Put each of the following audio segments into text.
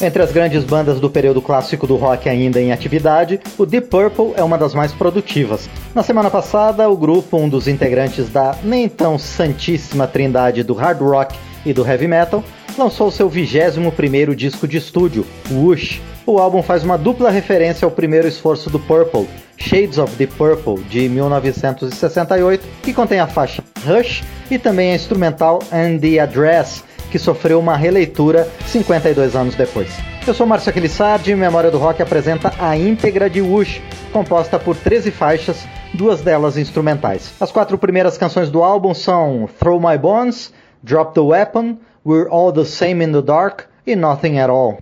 Entre as grandes bandas do período clássico do rock ainda em atividade, o Deep Purple é uma das mais produtivas. Na semana passada, o grupo, um dos integrantes da nem tão santíssima trindade do hard rock e do heavy metal, lançou seu 21º disco de estúdio, Whoosh. O álbum faz uma dupla referência ao primeiro esforço do Purple, Shades of the Purple, de 1968, que contém a faixa Rush e também a instrumental And the Address, que sofreu uma releitura 52 anos depois. Eu sou Márcio Aquilissardi e Memória do Rock apresenta a íntegra de Whoosh, composta por 13 faixas, duas delas instrumentais. As quatro primeiras canções do álbum são Throw My Bones, Drop the Weapon, We're All the Same in the Dark e Nothing at All.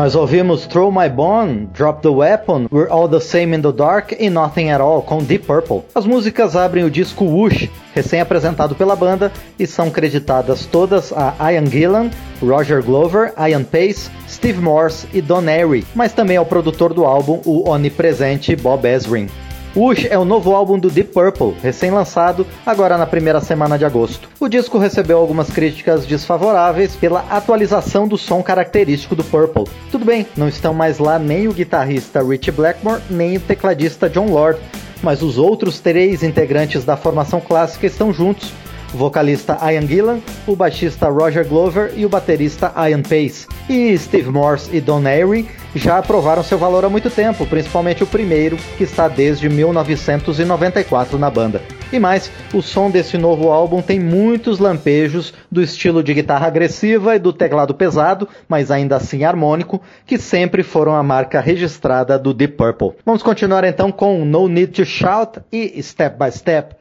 Nós ouvimos Throw My Bone, Drop the Weapon, We're All the Same in the Dark e Nothing at All com Deep Purple. As músicas abrem o disco Whoosh, recém-apresentado pela banda, e são creditadas todas a Ian Gillan, Roger Glover, Ian Pace, Steve Morse e Don Airy, mas também ao produtor do álbum, o onipresente Bob Ezrin. Wush é o novo álbum do Deep Purple, recém-lançado agora na primeira semana de agosto. O disco recebeu algumas críticas desfavoráveis pela atualização do som característico do Purple. Tudo bem, não estão mais lá nem o guitarrista Rich Blackmore, nem o tecladista John Lord, mas os outros três integrantes da formação clássica estão juntos vocalista Ian Gillan, o baixista Roger Glover e o baterista Ian Pace. E Steve Morse e Don Airy já aprovaram seu valor há muito tempo, principalmente o primeiro, que está desde 1994 na banda. E mais, o som desse novo álbum tem muitos lampejos do estilo de guitarra agressiva e do teclado pesado, mas ainda assim harmônico, que sempre foram a marca registrada do Deep Purple. Vamos continuar então com No Need to Shout e Step by Step.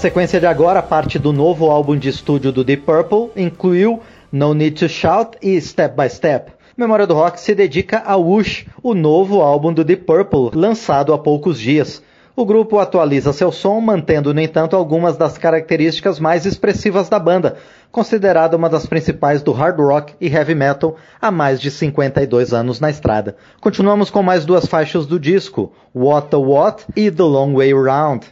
Sequência de agora, parte do novo álbum de estúdio do Deep Purple, incluiu No Need to Shout e Step by Step. Memória do Rock se dedica a Whoosh, o novo álbum do Deep Purple, lançado há poucos dias. O grupo atualiza seu som, mantendo, no entanto, algumas das características mais expressivas da banda, considerada uma das principais do hard rock e heavy metal há mais de 52 anos na estrada. Continuamos com mais duas faixas do disco, What the What e The Long Way Round.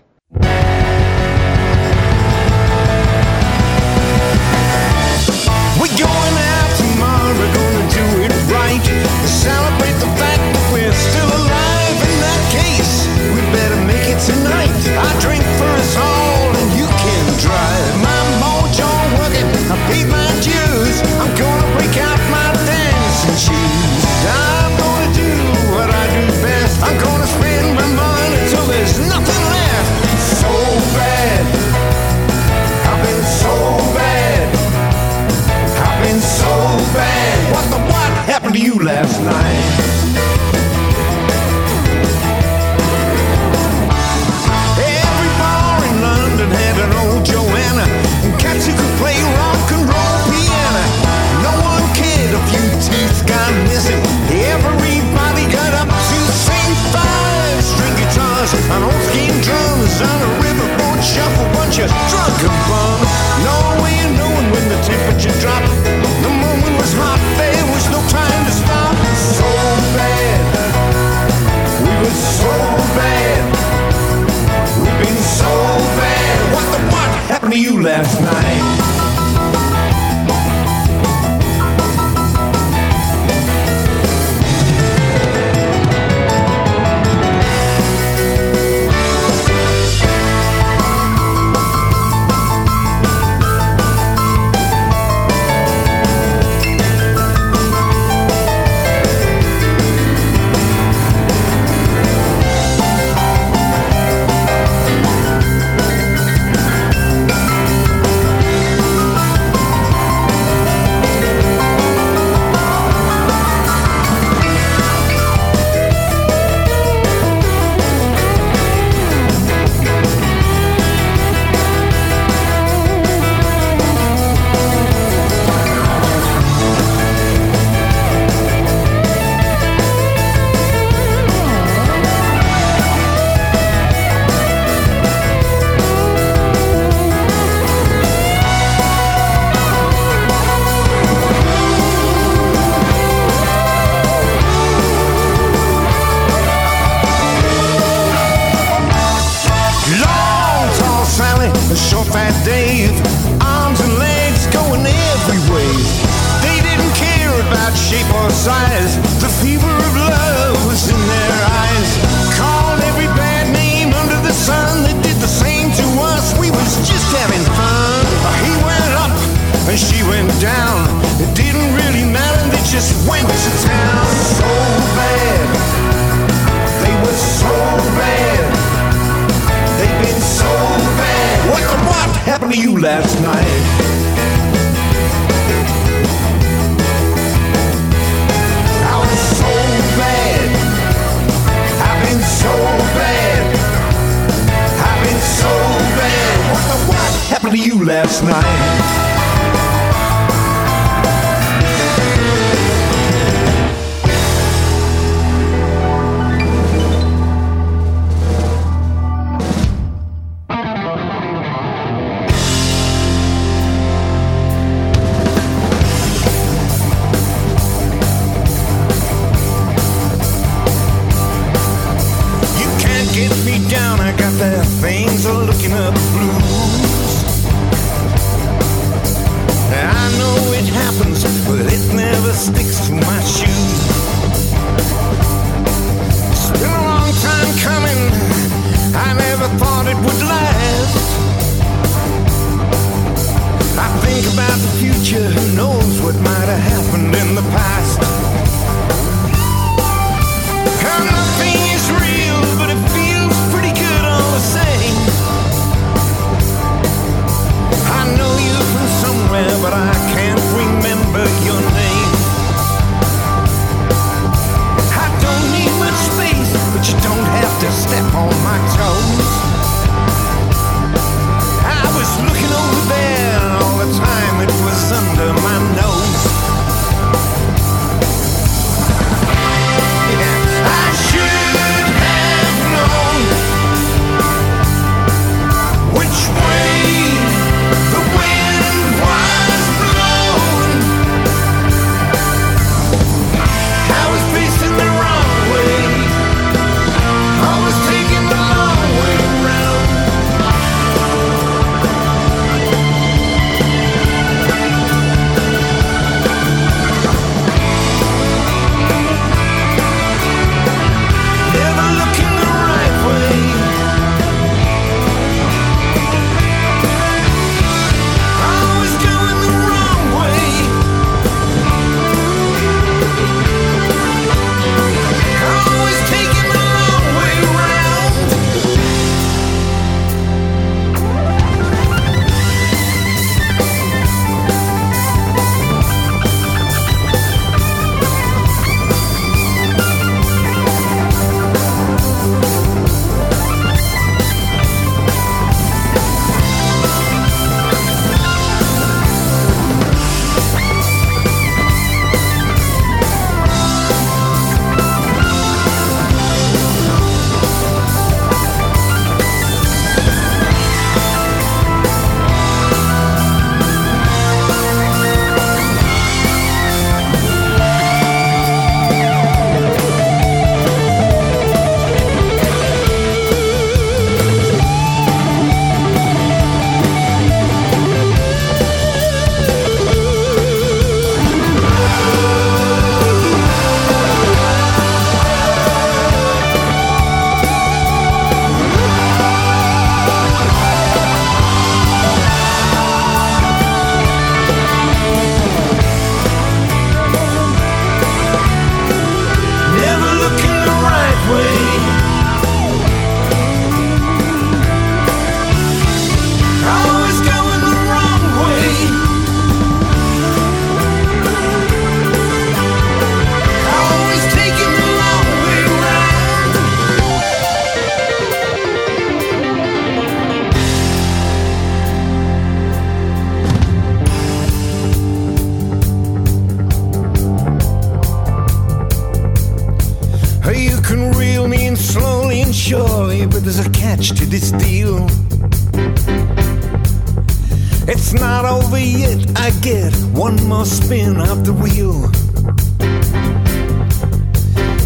Over yet, I get one more spin of the wheel.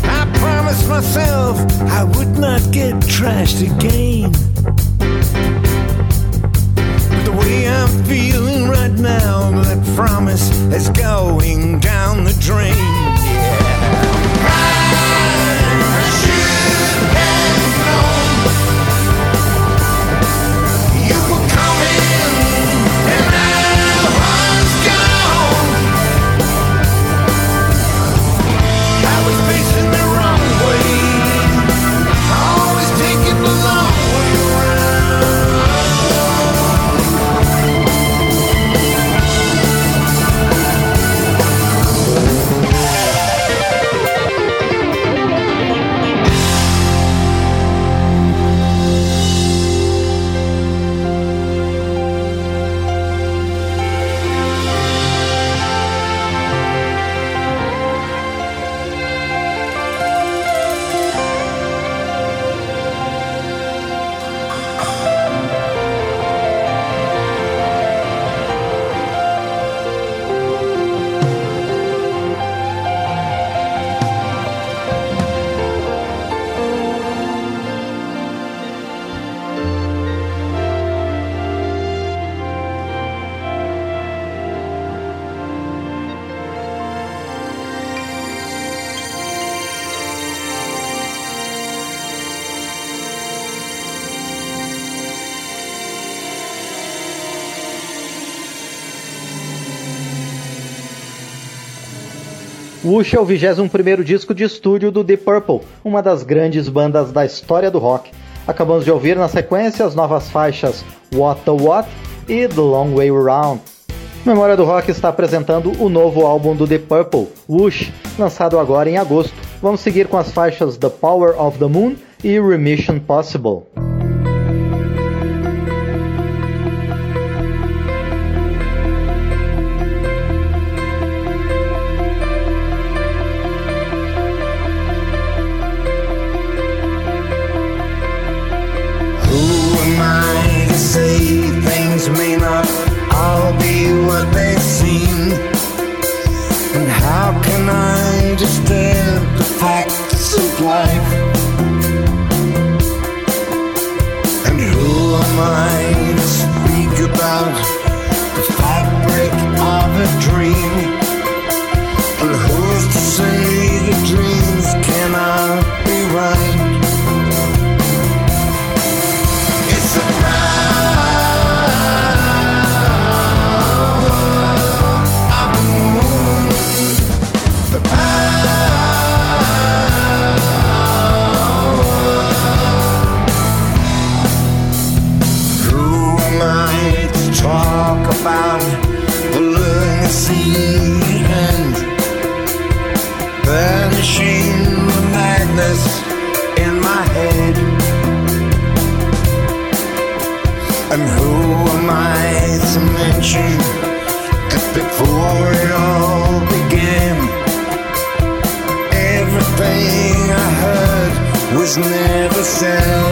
I promised myself I would not get trashed again. But the way I'm feeling right now, that promise is going down the drain. Wush é o 21º disco de estúdio do Deep Purple, uma das grandes bandas da história do rock. Acabamos de ouvir na sequência as novas faixas What the What e The Long Way Round. Memória do Rock está apresentando o novo álbum do Deep Purple, Whoosh, lançado agora em agosto. Vamos seguir com as faixas The Power of the Moon e Remission Possible. To mention before it all began, everything I heard was never said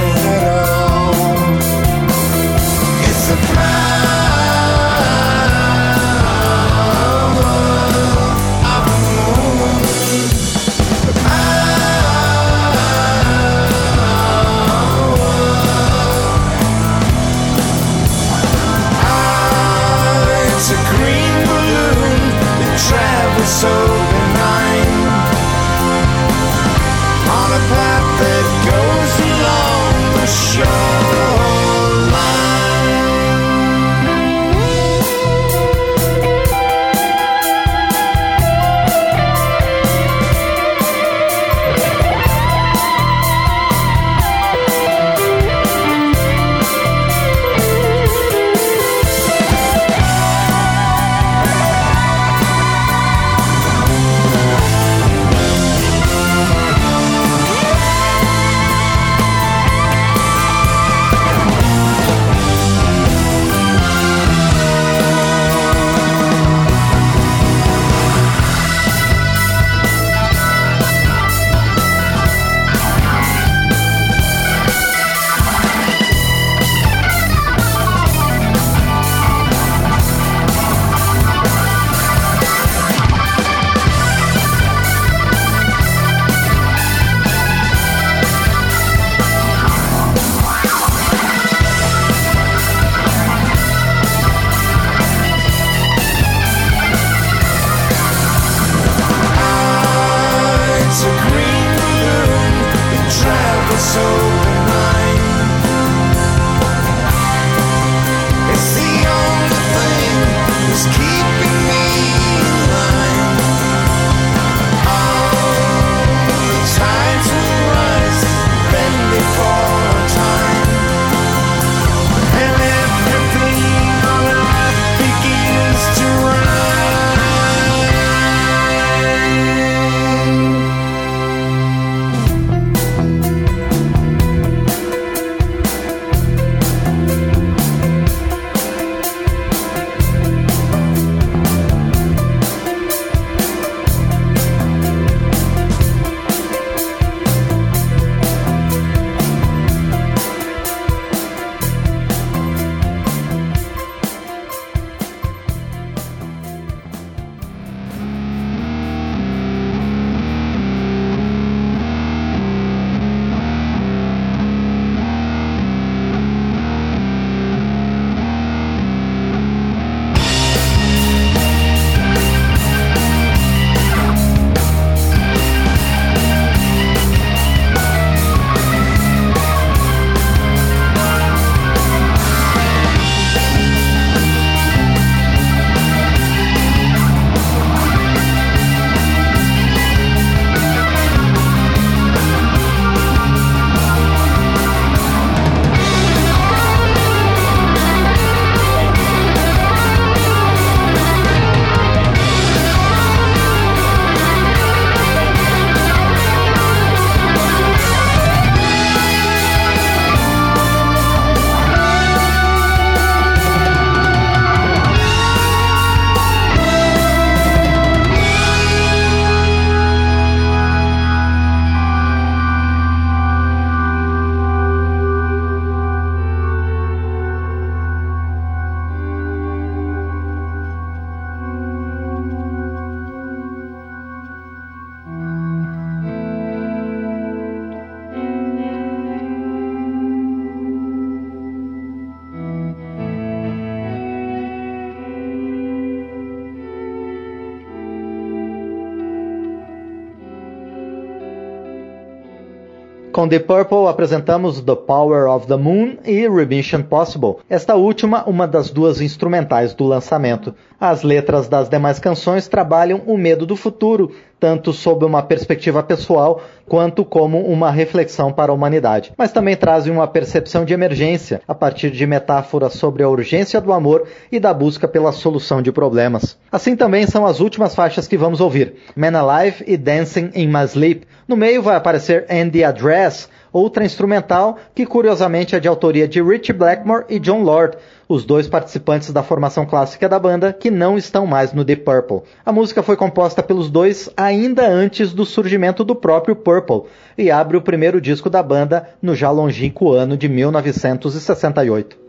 Com The Purple apresentamos The Power of the Moon e Remission Possible, esta última uma das duas instrumentais do lançamento. As letras das demais canções trabalham o medo do futuro, tanto sob uma perspectiva pessoal quanto como uma reflexão para a humanidade, mas também trazem uma percepção de emergência a partir de metáforas sobre a urgência do amor e da busca pela solução de problemas. Assim também são as últimas faixas que vamos ouvir: Man Alive e Dancing in My Sleep. No meio vai aparecer And the Address, outra instrumental que curiosamente é de autoria de Richie Blackmore e John Lord, os dois participantes da formação clássica da banda que não estão mais no The Purple. A música foi composta pelos dois ainda antes do surgimento do próprio Purple e abre o primeiro disco da banda no já longínquo ano de 1968.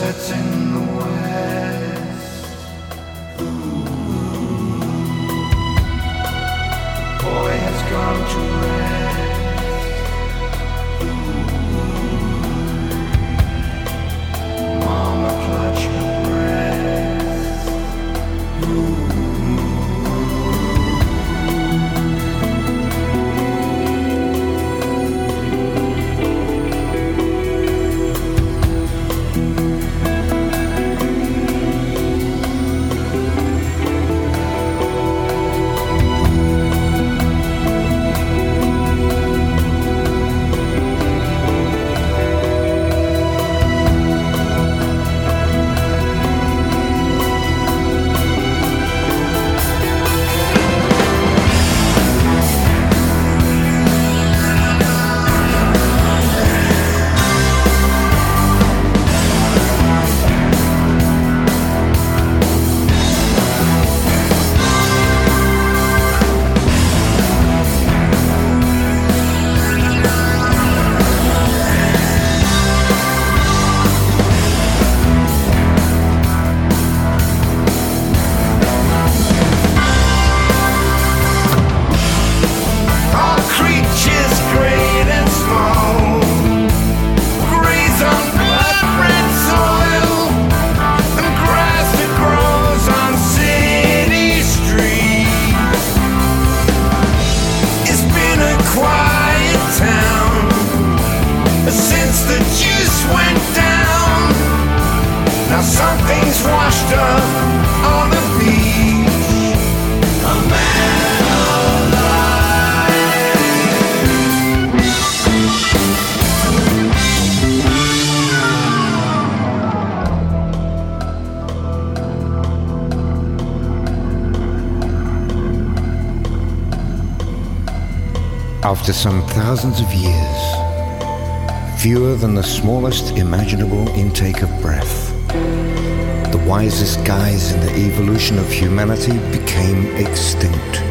sets in After some thousands of years, fewer than the smallest imaginable intake of breath, the wisest guys in the evolution of humanity became extinct.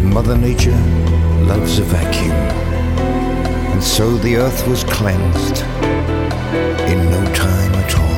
Mother Nature loves a vacuum, and so the earth was cleansed in no time at all.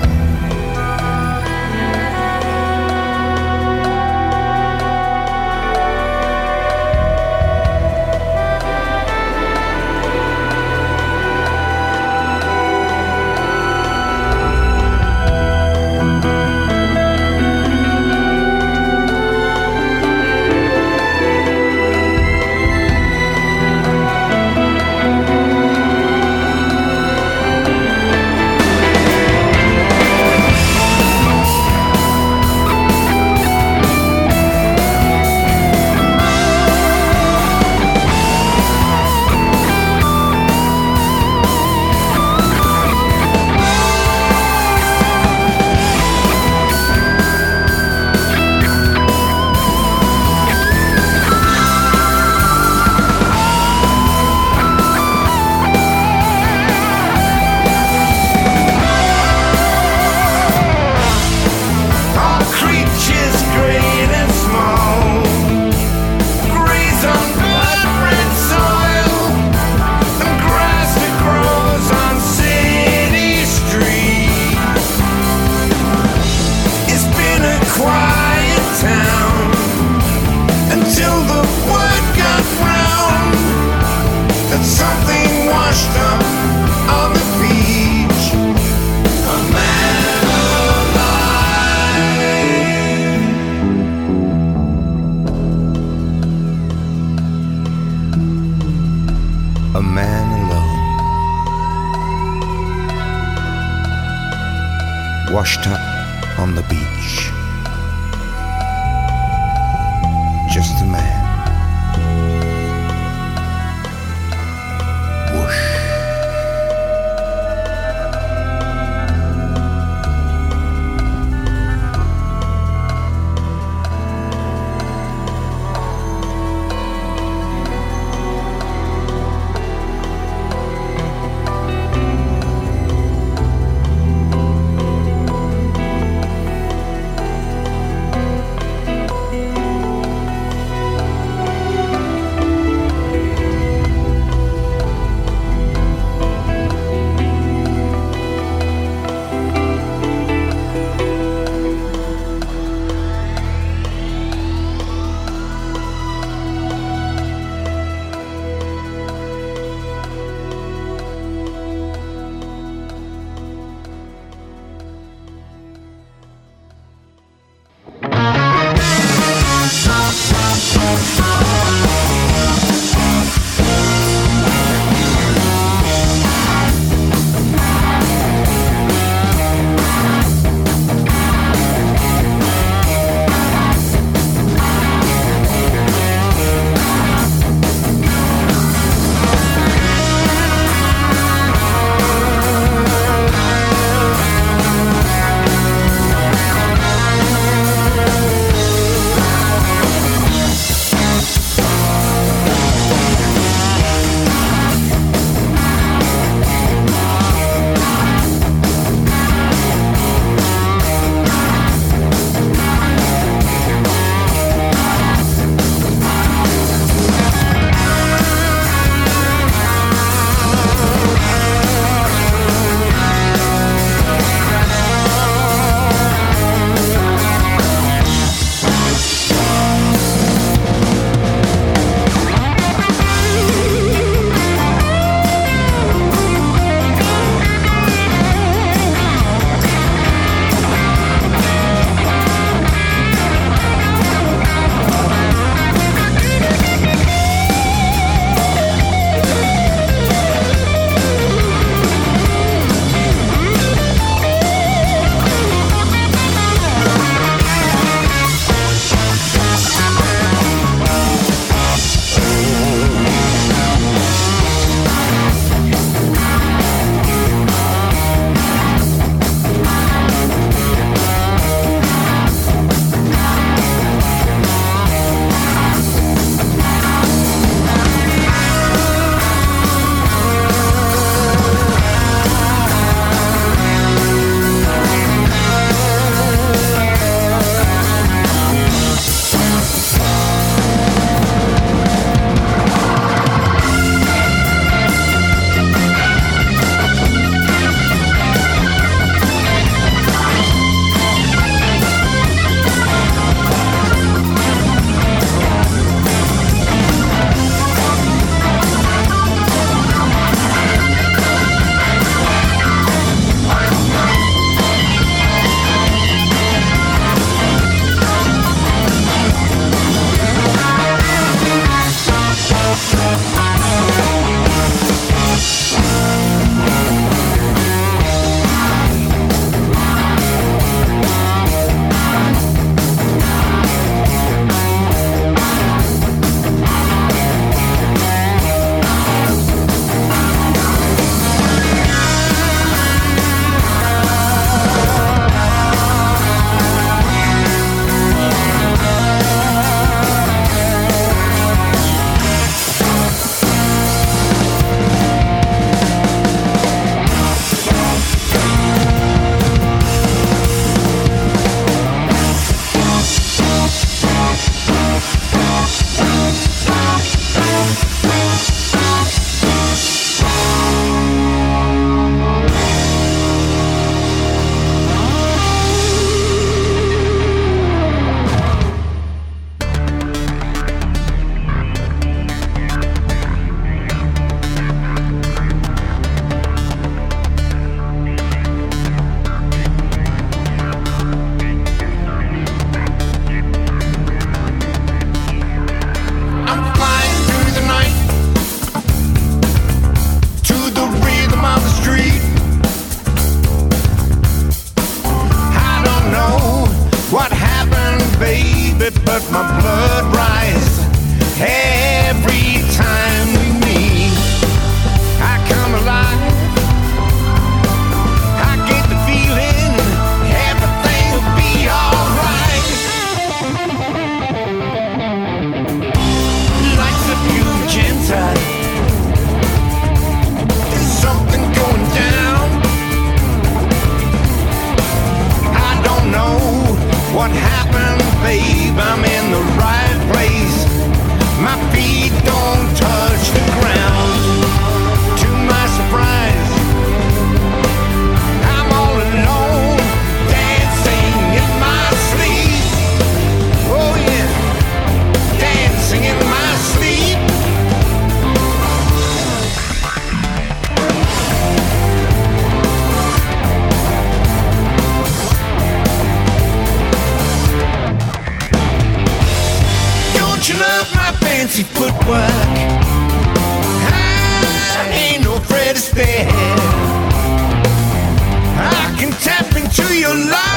Fancy footwork? I ain't no Fred Astaire. I can tap into your life,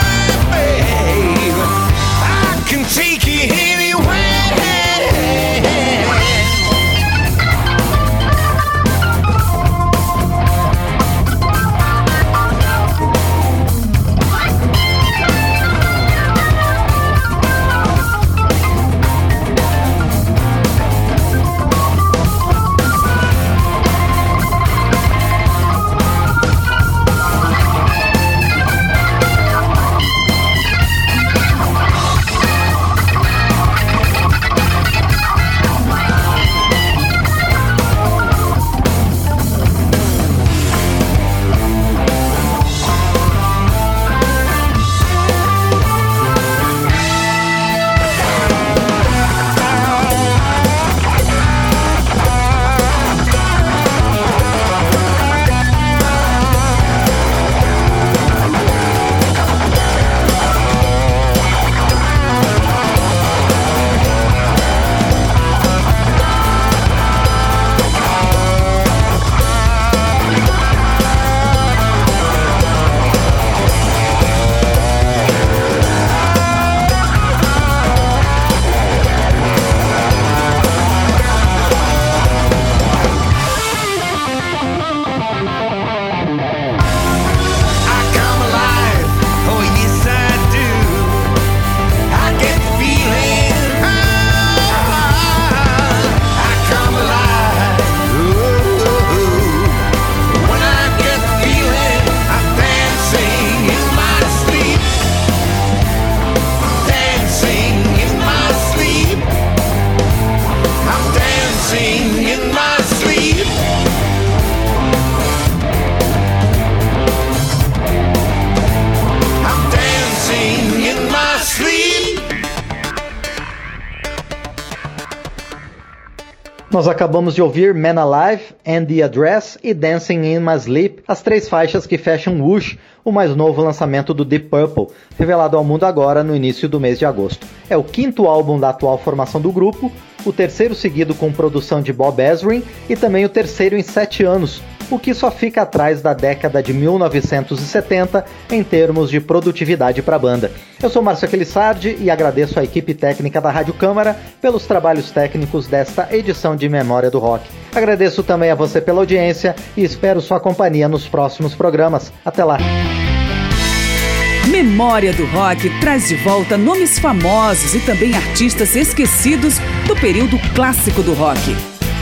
Nós acabamos de ouvir Man Alive, and the Address e Dancing in My Sleep, as três faixas que fecham Whoosh, o mais novo lançamento do Deep Purple, revelado ao mundo agora no início do mês de agosto. É o quinto álbum da atual formação do grupo, o terceiro seguido com produção de Bob Ezrin e também o terceiro em sete anos, o que só fica atrás da década de 1970 em termos de produtividade para a banda. Eu sou Márcio Aquilissardi e agradeço à equipe técnica da Rádio Câmara pelos trabalhos técnicos desta edição de Memória do Rock. Agradeço também a você pela audiência e espero sua companhia nos próximos programas. Até lá! Memória do Rock traz de volta nomes famosos e também artistas esquecidos do período clássico do rock.